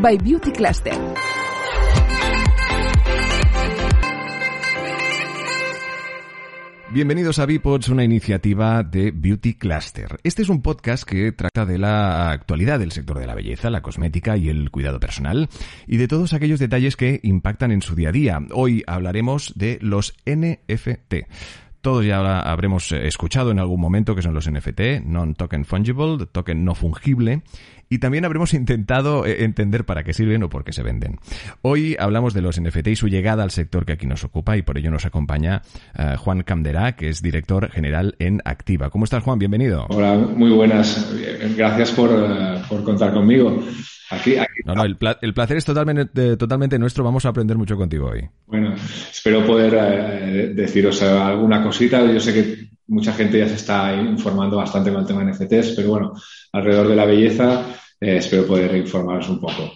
By Beauty Cluster. Bienvenidos a Bipods, una iniciativa de Beauty Cluster. Este es un podcast que trata de la actualidad del sector de la belleza, la cosmética y el cuidado personal y de todos aquellos detalles que impactan en su día a día. Hoy hablaremos de los NFT. Todos ya habremos escuchado en algún momento que son los NFT, non-token fungible, token no fungible, y también habremos intentado eh, entender para qué sirven o por qué se venden. Hoy hablamos de los NFT y su llegada al sector que aquí nos ocupa y por ello nos acompaña eh, Juan Camderá, que es director general en Activa. ¿Cómo estás, Juan? Bienvenido. Hola, muy buenas. Gracias por, eh, por contar conmigo. Aquí, no, no, el, placer es totalmente, totalmente nuestro. Vamos a aprender mucho contigo hoy. Bueno, espero poder deciros alguna cosita. Yo sé que mucha gente ya se está informando bastante con el tema de NFTs, pero bueno, alrededor de la belleza eh, espero poder informaros un poco.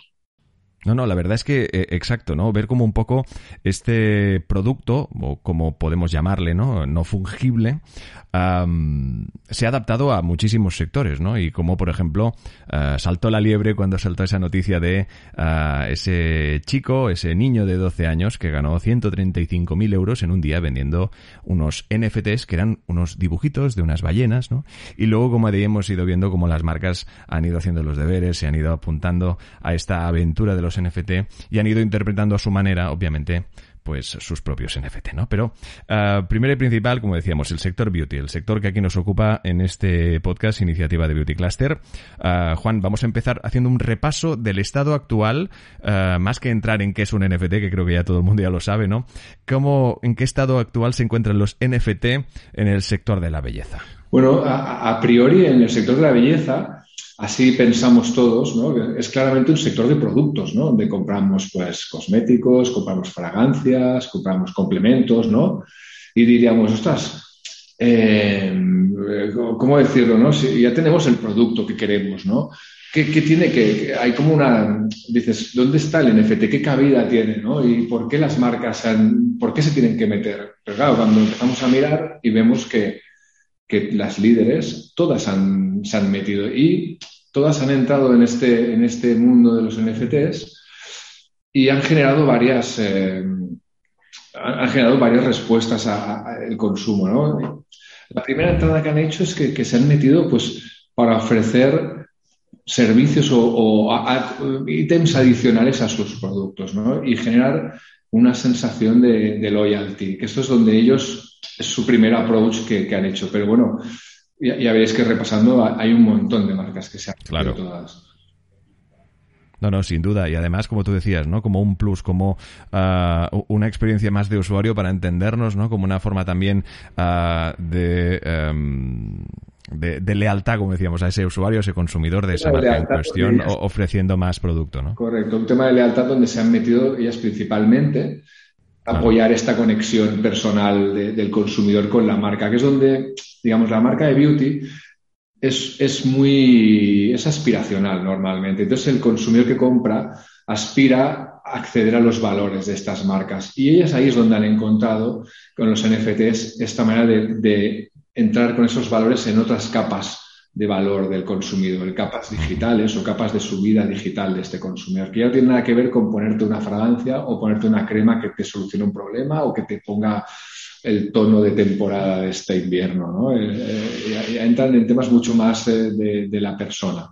No, no, la verdad es que, eh, exacto, ¿no? Ver como un poco este producto, o como podemos llamarle, ¿no? No fungible, se ha adaptado a muchísimos sectores, ¿no? Y como, por ejemplo, uh, saltó la liebre cuando saltó esa noticia de uh, ese chico, ese niño de 12 años que ganó 135.000 euros en un día vendiendo unos NFTs que eran unos dibujitos de unas ballenas, ¿no? Y luego, como hemos ido viendo cómo las marcas han ido haciendo los deberes, se han ido apuntando a esta aventura de los NFT y han ido interpretando a su manera, obviamente, pues sus propios NFT, ¿no? Pero uh, primero y principal, como decíamos, el sector beauty, el sector que aquí nos ocupa en este podcast, iniciativa de Beauty Cluster. Uh, Juan, vamos a empezar haciendo un repaso del estado actual, uh, más que entrar en qué es un NFT, que creo que ya todo el mundo ya lo sabe, ¿no? ¿Cómo, en qué estado actual se encuentran los NFT en el sector de la belleza? Bueno, a priori en el sector de la belleza así pensamos todos, ¿no? Es claramente un sector de productos, ¿no? Donde compramos, pues, cosméticos, compramos fragancias, compramos complementos, ¿no? Y diríamos, ostras, eh, ¿cómo decirlo, no? Si ya tenemos el producto que queremos, ¿no? ¿Qué, tiene que, Hay como una... Dices, ¿dónde está el NFT? ¿Qué cabida tiene, no? ¿Y por qué las marcas han... ¿Por qué se tienen que meter? Pero claro, cuando empezamos a mirar y vemos que que las líderes todas se han metido y todas han entrado en este, en este mundo de los NFTs y han generado varias, eh, han generado varias respuestas al consumo. ¿no? La primera entrada que han hecho es que, se han metido pues, para ofrecer servicios o, ítems adicionales a sus productos ¿no? y generar una sensación de, de loyalty, que esto es donde ellos es su primer approach que, han hecho. Pero bueno, ya, veréis que repasando hay un montón de marcas que se han claro. todas. No, no, sin duda. Y además, como tú decías, ¿no? Como un plus, como ah, una experiencia más de usuario para entendernos, ¿no? Como una forma también uh, de, um, de, de, lealtad, como decíamos, a ese usuario, a ese consumidor de esa marca en cuestión, ofreciendo más producto, ¿no? Correcto. Un tema de lealtad donde se han metido ellas principalmente apoyar esta conexión personal del consumidor con la marca, que es donde, digamos, la marca de beauty es, es, muy es aspiracional normalmente. Entonces el consumidor que compra aspira a acceder a los valores de estas marcas. Y ellas ahí es donde han encontrado con los NFTs esta manera de, de entrar con esos valores en otras capas de valor del consumidor, capas digitales o capas de subida digital de este consumidor, que ya no tiene nada que ver con ponerte una fragancia o ponerte una crema que te solucione un problema o que te ponga el tono de temporada de este invierno, ¿no? Eh, eh, ya, entran en temas mucho más eh, de, la persona.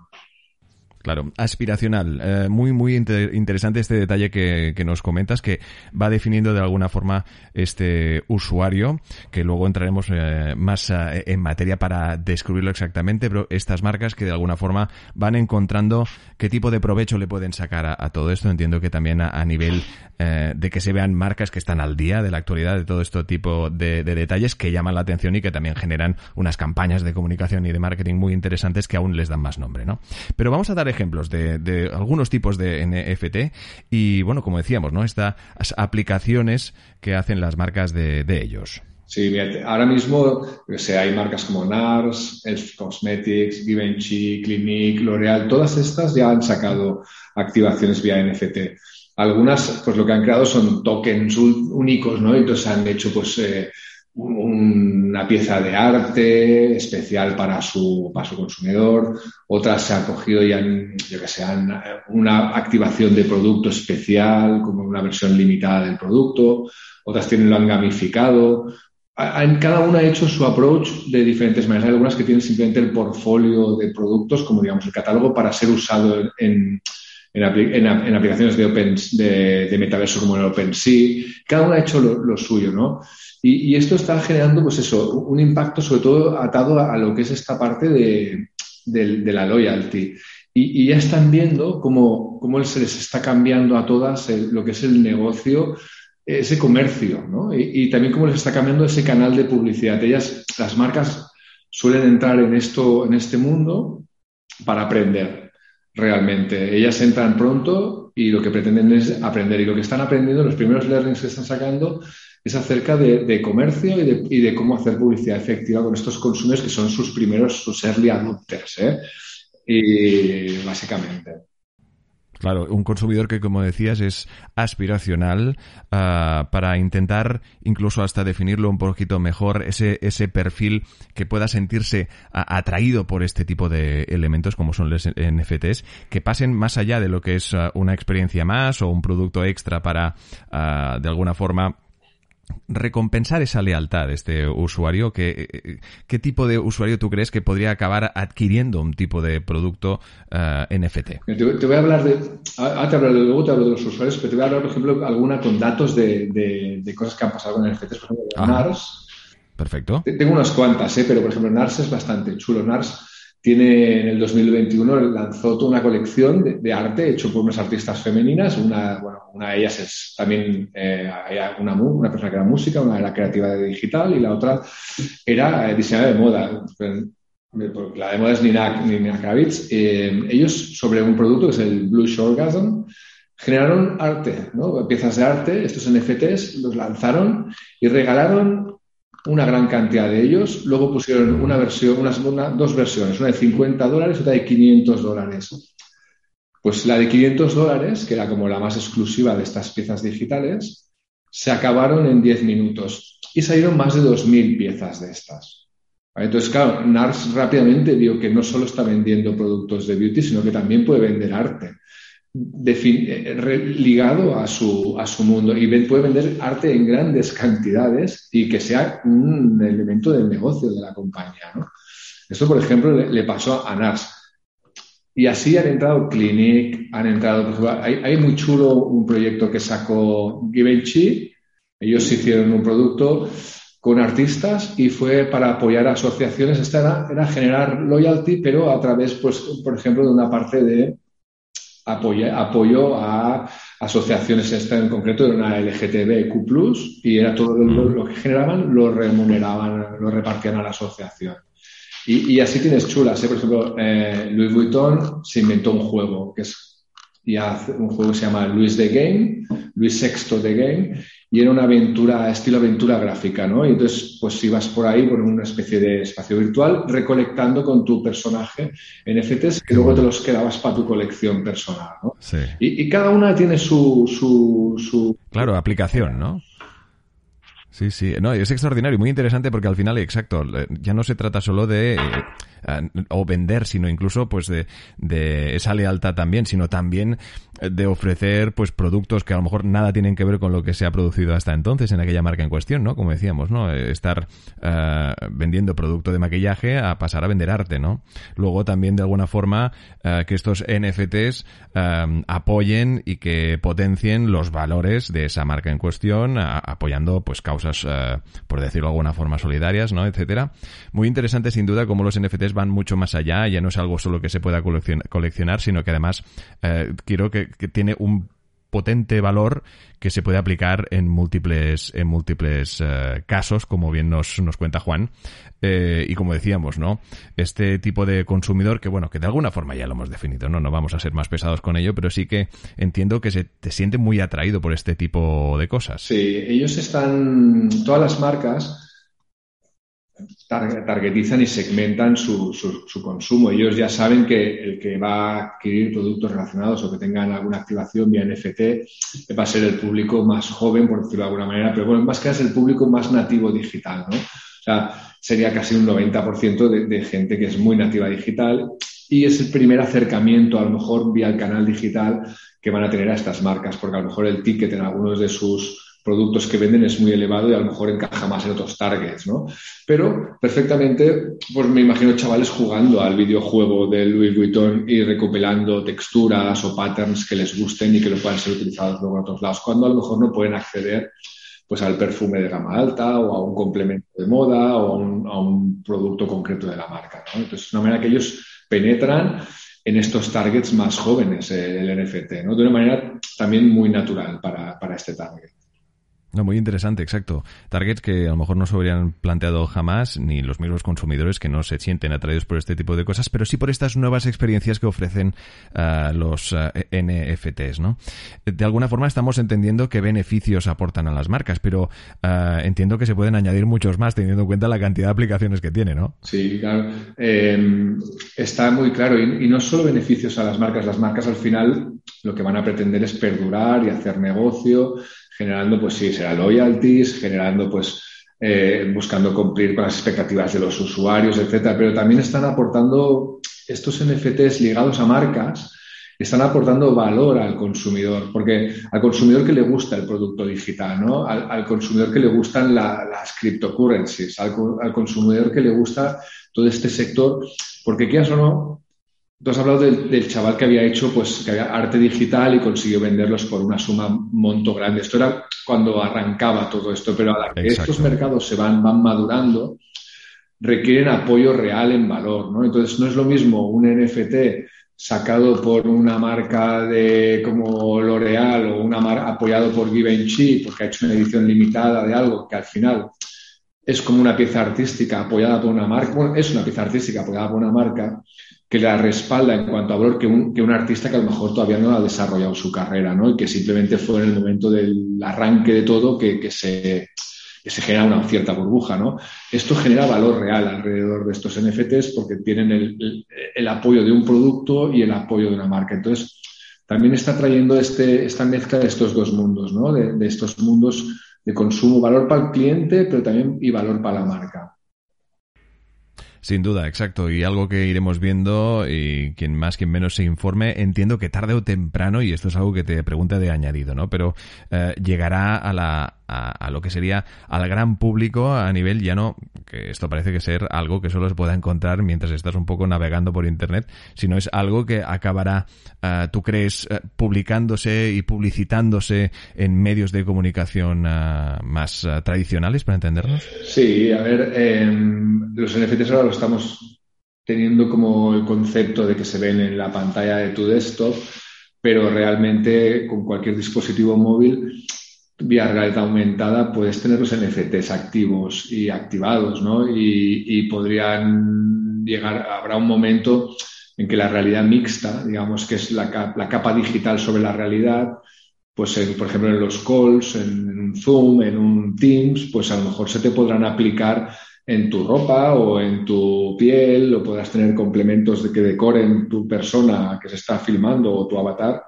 Claro, aspiracional. Eh, muy, muy interesante este detalle que, que, nos comentas, que va definiendo de alguna forma este usuario, que luego entraremos eh, más eh, en materia para descubrirlo exactamente, pero estas marcas que de alguna forma van encontrando qué tipo de provecho le pueden sacar a, todo esto. Entiendo que también a, nivel de que se vean marcas que están al día de la actualidad de todo este tipo de, de detalles que llaman la atención y que también generan unas campañas de comunicación y de marketing muy interesantes que aún les dan más nombre, ¿no? Pero vamos a dar ejemplos de, algunos tipos de NFT y, bueno, como decíamos, ¿no? Estas aplicaciones que hacen las marcas de, ellos. Sí, ahora mismo hay marcas como NARS, Elf Cosmetics, Givenchy, Clinique, L'Oreal, todas estas ya han sacado activaciones vía NFT. Algunas, pues lo que han creado son tokens únicos, ¿no? Entonces han hecho, pues, eh, una pieza de arte especial para su, para su consumidor, otras se han cogido y han, yo que sé, una activación de producto especial, como una versión limitada del producto, otras tienen lo han gamificado. Cada una ha hecho su approach de diferentes maneras. Hay algunas que tienen simplemente el portfolio de productos, como digamos el catálogo, para ser usado en, en, aplicaciones de, open, de, metaverso como el OpenSea. Cada una ha hecho lo, suyo, ¿no? Y, esto está generando, pues eso, un impacto sobre todo atado a, lo que es esta parte de, la loyalty. Y, ya están viendo cómo, cómo, se les está cambiando a todas lo que es el negocio, ese comercio, ¿no? Y, y, también cómo les está cambiando ese canal de publicidad. Ellas, las marcas suelen entrar en esto, en este mundo para aprender realmente. Ellas entran pronto y lo que pretenden es aprender. Y lo que están aprendiendo, los primeros learnings que están sacando, es acerca de, comercio y de, cómo hacer publicidad efectiva con estos consumidores que son sus primeros, sus early adopters. ¿eh? Y básicamente. Claro, un consumidor que, como decías, es aspiracional ah, para intentar incluso hasta definirlo un poquito mejor, ese, ese perfil que pueda sentirse atraído por este tipo de elementos como son los NFTs, que pasen más allá de lo que es ah, una experiencia más o un producto extra para, ah, de alguna forma, recompensar esa lealtad de este usuario? ¿Qué, ¿Qué, tipo de usuario tú crees que podría acabar adquiriendo un tipo de producto eh, NFT? Te, voy a hablar de, ahora te hablo, luego te hablo de los usuarios, pero te voy a hablar, por ejemplo, alguna con datos de, de, cosas que han pasado con NFTs, por ejemplo, NARS. Perfecto. Tengo unas cuantas, ¿eh? pero por ejemplo, NARS es bastante chulo. NARS tiene en el 2021 lanzó toda una colección de, arte hecho por unas artistas femeninas. Una, bueno, una de ellas es también eh, una, una, persona que era música, una era creativa de digital y la otra era eh, diseñadora de moda. La de moda es Nina, Nina Kravitz. Eh, ellos, sobre un producto que es el Blue Orgasm, generaron arte, ¿no? piezas de arte, estos NFTs, los lanzaron y regalaron una gran cantidad de ellos. Luego pusieron una versión, una, dos versiones, una de 50 dólares y otra de 500 dólares. Pues la de 500 dólares, que era como la más exclusiva de estas piezas digitales, se acabaron en 10 minutos y salieron más de 2.000 piezas de estas. Entonces, claro, NARS rápidamente vio que no solo está vendiendo productos de beauty, sino que también puede vender arte. Eh, ligado a su, a su mundo y puede vender arte en grandes cantidades y que sea un elemento del negocio de la compañía. Esto, por ejemplo, le, pasó a NARS. Y así han entrado Clinic, han entrado, hay, hay, muy chulo un proyecto que sacó Givenchy. Ellos hicieron un producto con artistas y fue para apoyar asociaciones. Esta era, era generar loyalty, pero a través, pues, por ejemplo, de una parte de apoyo, apoyo a asociaciones, esta en concreto era una LGTBQ+, y era todo lo, que generaban, lo remuneraban, lo repartían a la asociación. Y, así tienes chulas, ¿eh? por ejemplo, eh, Louis Vuitton se inventó un juego, que es ya un juego que se llama Louis the Game, Luis Sexto the Game, y era una aventura, estilo aventura gráfica, ¿no? Y entonces, pues ibas por ahí, por una especie de espacio virtual, recolectando con tu personaje NFTs que luego te los quedabas para tu colección personal, ¿no? Sí. Y, cada una tiene su, su, su... Claro, aplicación, ¿no? Sí, sí, no, es extraordinario y muy interesante porque al final, exacto, ya no se trata solo de o vender, sino incluso pues de, esa lealtad también, sino también de ofrecer pues productos que a lo mejor nada tienen que ver con lo que se ha producido hasta entonces en aquella marca en cuestión, ¿no? Como decíamos, ¿no? Estar uh, vendiendo producto de maquillaje a pasar a vender arte, ¿no? Luego también de alguna forma que estos NFTs apoyen y que potencien los valores de esa marca en cuestión, apoyando pues causas, por decirlo de alguna forma, solidarias, ¿no? Etcétera. Muy interesante sin duda cómo los NFTs van mucho más allá, ya no es algo solo que se pueda coleccionar, sino que además quiero que que, tiene un potente valor que se puede aplicar en múltiples en múltiples eh, casos como bien nos, nos cuenta Juan. Eh, y como decíamos no este tipo de consumidor que bueno que de alguna forma ya lo hemos definido no no vamos a ser más pesados con ello pero sí que entiendo que se te siente muy atraído por este tipo de cosas. Sí ellos están todas las marcas targetizan y segmentan su, su, consumo. Ellos ya saben que el que va a adquirir productos relacionados o que tengan alguna activación vía NFT va a ser el público más joven, por decirlo de alguna manera, pero bueno, más que es el público más nativo digital, ¿no? O sea, sería casi un 90% de, de gente que es muy nativa digital y es el primer acercamiento, a lo mejor vía el canal digital, que van a tener a estas marcas, porque a lo mejor el ticket en algunos de sus productos que venden es muy elevado y a lo mejor encaja más en otros targets, ¿no? Pero perfectamente, pues me imagino chavales jugando al videojuego de Louis Vuitton y recopilando texturas o patterns que les gusten y que lo puedan ser utilizados luego en otros lados, cuando a lo mejor no pueden acceder pues al perfume de gama alta o a un complemento de moda o a un, producto concreto de la marca. Entonces, es una manera que ellos penetran en estos targets más jóvenes, eh, el NFT, ¿no? De una manera también muy natural para, para este target. No, muy interesante, exacto. Targets que a lo mejor no se habrían planteado jamás, ni los mismos consumidores que no se sienten atraídos por este tipo de cosas, pero sí por estas nuevas experiencias que ofrecen uh, los eh, NFTs, ¿no? De alguna forma estamos entendiendo qué beneficios aportan a las marcas, pero uh, entiendo que se pueden añadir muchos más teniendo en cuenta la cantidad de aplicaciones que tiene, ¿no? Sí, claro. Eh, está muy claro. Y, y no solo beneficios a las marcas, las marcas al final lo que van a pretender es perdurar y hacer negocio generando, pues sí, será loyalties, generando, pues, eh, buscando cumplir con las expectativas de los usuarios, etcétera. Pero también están aportando estos NFTs ligados a marcas, están aportando valor al consumidor, porque al consumidor que le gusta el producto digital, ¿no? Al, consumidor que le gustan las cryptocurrencies, al, al, consumidor que le gusta todo este sector, porque quieras o no, Tú has hablado del, chaval que había hecho pues, que había arte digital y consiguió venderlos por una suma monto grande. Esto era cuando arrancaba todo esto, pero a la que estos mercados se van, van madurando, requieren apoyo real en valor. ¿no? Entonces, no es lo mismo un NFT sacado por una marca de como L'Oreal o una marca apoyado por Givenchy porque ha hecho una edición limitada de algo que al final es como una pieza artística apoyada por una marca, bueno, es una pieza artística apoyada por una marca que la respalda en cuanto a valor que un, que un artista que a lo mejor todavía no ha desarrollado su carrera, ¿no? Y que simplemente fue en el momento del arranque de todo que, que se, que se genera una cierta burbuja, ¿no? Esto genera valor real alrededor de estos NFTs porque tienen el, el, apoyo de un producto y el apoyo de una marca. Entonces, también está trayendo este, esta mezcla de estos dos mundos, ¿no? De, de estos mundos de consumo, valor para el cliente, pero también y valor para la marca. Sin duda, exacto. Y algo que iremos viendo y quien más, quien menos se informe, entiendo que tarde o temprano, y esto es algo que te pregunta de añadido, ¿no? Pero eh, llegará a la, a, lo que sería al gran público a nivel ya no, que esto parece que ser algo que solo se pueda encontrar mientras estás un poco navegando por Internet, sino es algo que acabará, uh, tú crees, uh, publicándose y publicitándose en medios de comunicación uh, más tradicionales, para entendernos? Sí, a ver, eh, los NFTs ahora estamos teniendo como el concepto de que se ven en la pantalla de tu desktop, pero realmente con cualquier dispositivo móvil vía realidad aumentada puedes tener los NFTs activos y activados, ¿no? Y, podrían llegar, habrá un momento en que la realidad mixta, digamos que es la, capa digital sobre la realidad, pues por ejemplo en los calls, en, un Zoom, en un Teams, pues a lo mejor se te podrán aplicar en tu ropa o en tu piel o podrás tener complementos que decoren tu persona que se está filmando o tu avatar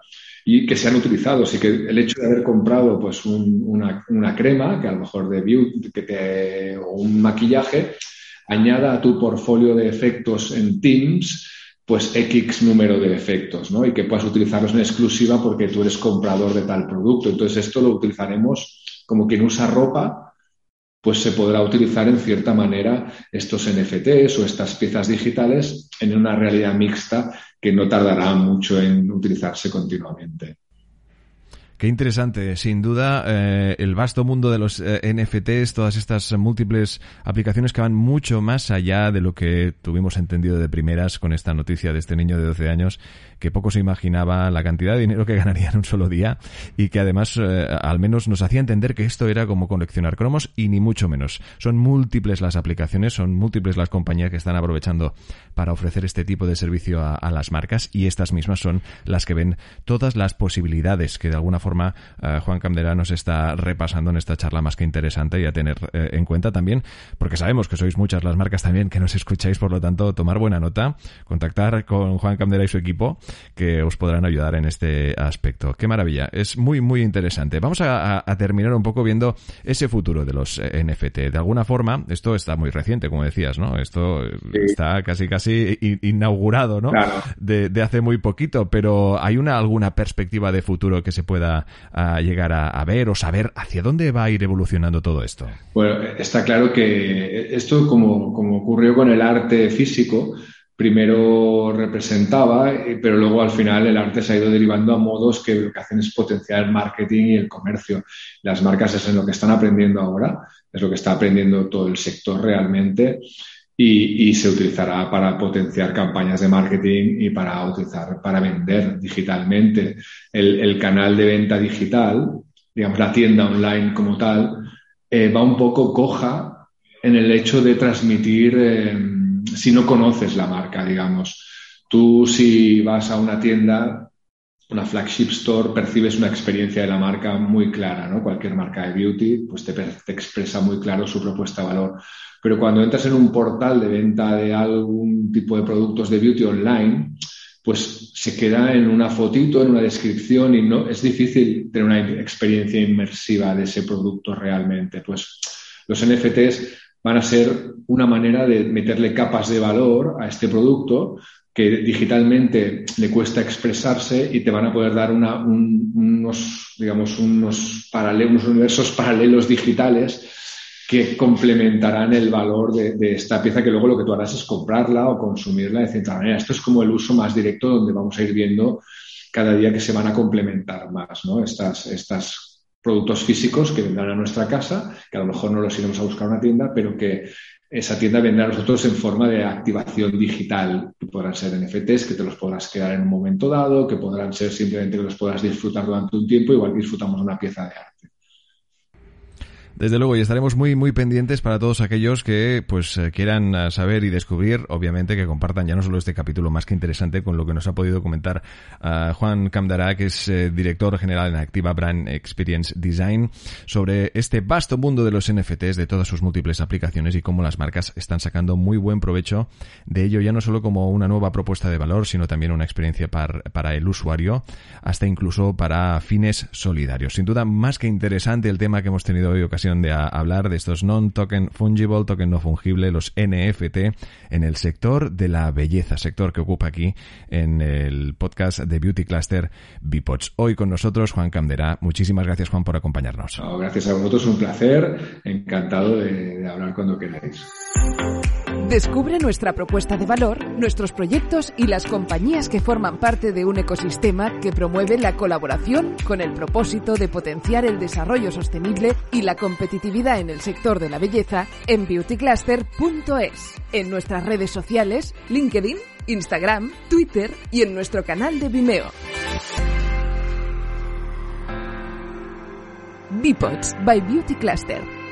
y que sean utilizados y que el hecho de haber comprado pues una, una, crema, que a lo mejor de beauty, que te, o un maquillaje, añada a tu portfolio de efectos en Teams pues X número de efectos, ¿no? Y que puedas utilizarlos en exclusiva porque tú eres comprador de tal producto. Entonces, esto lo utilizaremos como quien usa ropa, pues se podrá utilizar en cierta manera estos NFTs o estas piezas digitales en una realidad mixta que no tardará mucho en utilizarse continuamente. Qué interesante, sin duda, eh, el vasto mundo de los eh, NFTs, todas estas múltiples aplicaciones que van mucho más allá de lo que tuvimos entendido de primeras con esta noticia de este niño de 12 años que poco se imaginaba la cantidad de dinero que ganaría en un solo día y que además eh, al menos nos hacía entender que esto era como coleccionar cromos y ni mucho menos. Son múltiples las aplicaciones, son múltiples las compañías que están aprovechando para ofrecer este tipo de servicio a, las marcas y estas mismas son las que ven todas las posibilidades que de alguna forma eh, Juan Camdera nos está repasando en esta charla más que interesante y a tener eh, en cuenta también, porque sabemos que sois muchas las marcas también que nos escucháis, por lo tanto, tomar buena nota, contactar con Juan Camdera y su equipo que os podrán ayudar en este aspecto. Qué maravilla, es muy, muy interesante. Vamos a, terminar un poco viendo ese futuro de los eh, NFT. De alguna forma, esto está muy reciente, como decías, ¿no? Esto está casi, casi inaugurado, ¿no? De, hace muy poquito, pero ¿hay una alguna perspectiva de futuro que se pueda ah, llegar a, ver o saber hacia dónde va a ir evolucionando todo esto? Bueno, está claro que esto, como, como ocurrió con el arte físico, primero representaba, eh, pero luego al final el arte se ha ido derivando a modos que lo que hacen es potenciar el marketing y el comercio. Las marcas es en lo que están aprendiendo ahora, es lo que está aprendiendo todo el sector realmente y, se utilizará para potenciar campañas de marketing y para utilizar para vender digitalmente. El, canal de venta digital, digamos la tienda online como tal, eh, va un poco coja en el hecho de transmitir eh, si no conoces la marca, digamos. Tú si vas a una tienda, una flagship store, percibes una experiencia de la marca muy clara, ¿no? Cualquier marca de beauty, pues te, te expresa muy claro su propuesta de valor. Pero cuando entras en un portal de venta de algún tipo de productos de beauty online, pues se queda en una fotito, en una descripción y no es difícil tener una experiencia inmersiva de ese producto realmente. Pues los NFTs van a ser una manera de meterle capas de valor a este producto que digitalmente le cuesta expresarse y te van a poder dar unos, digamos, unos, paralelos, universos paralelos digitales que complementarán el valor de, de, esta pieza que luego lo que tú harás es comprarla o consumirla de cierta manera. Esto es como el uso más directo donde vamos a ir viendo cada día que se van a complementar más ¿no? estas, estas productos físicos que vendrán a nuestra casa, que a lo mejor no los iremos a buscar a una tienda, pero que esa tienda vendrá a nosotros en forma de activación digital, que podrán ser NFTs, que te los podrás quedar en un momento dado, que podrán ser simplemente que los puedas disfrutar durante un tiempo, igual disfrutamos una pieza de arte. Desde luego, y estaremos muy, muy pendientes para todos aquellos que pues eh, quieran eh, saber y descubrir, obviamente, que compartan ya no solo este capítulo más que interesante con lo que nos ha podido comentar uh, Juan Camdará, que es director general en Activa Brand Experience Design, sobre este vasto mundo de los NFTs, de todas sus múltiples aplicaciones y cómo las marcas están sacando muy buen provecho de ello, ya no solo como una nueva propuesta de valor, sino también una experiencia para, para el usuario, hasta incluso para fines solidarios. Sin duda, más que interesante el tema que hemos tenido hoy ocasión de hablar de estos non-token fungible, token no fungible, los NFT, en el sector de la belleza, sector que ocupa aquí en el podcast de Beauty Cluster Bipods. Hoy con nosotros Juan Camderá. Muchísimas gracias Juan por acompañarnos. gracias a vosotros, un placer. Encantado de hablar cuando queráis. Descubre nuestra propuesta de valor, nuestros proyectos y las compañías que forman parte de un ecosistema que promueve la colaboración con el propósito de potenciar el desarrollo sostenible y la competitividad en el sector de la belleza en beautycluster.es, en nuestras redes sociales, LinkedIn, Instagram, Twitter y en nuestro canal de Vimeo. Bipods by Beauty Cluster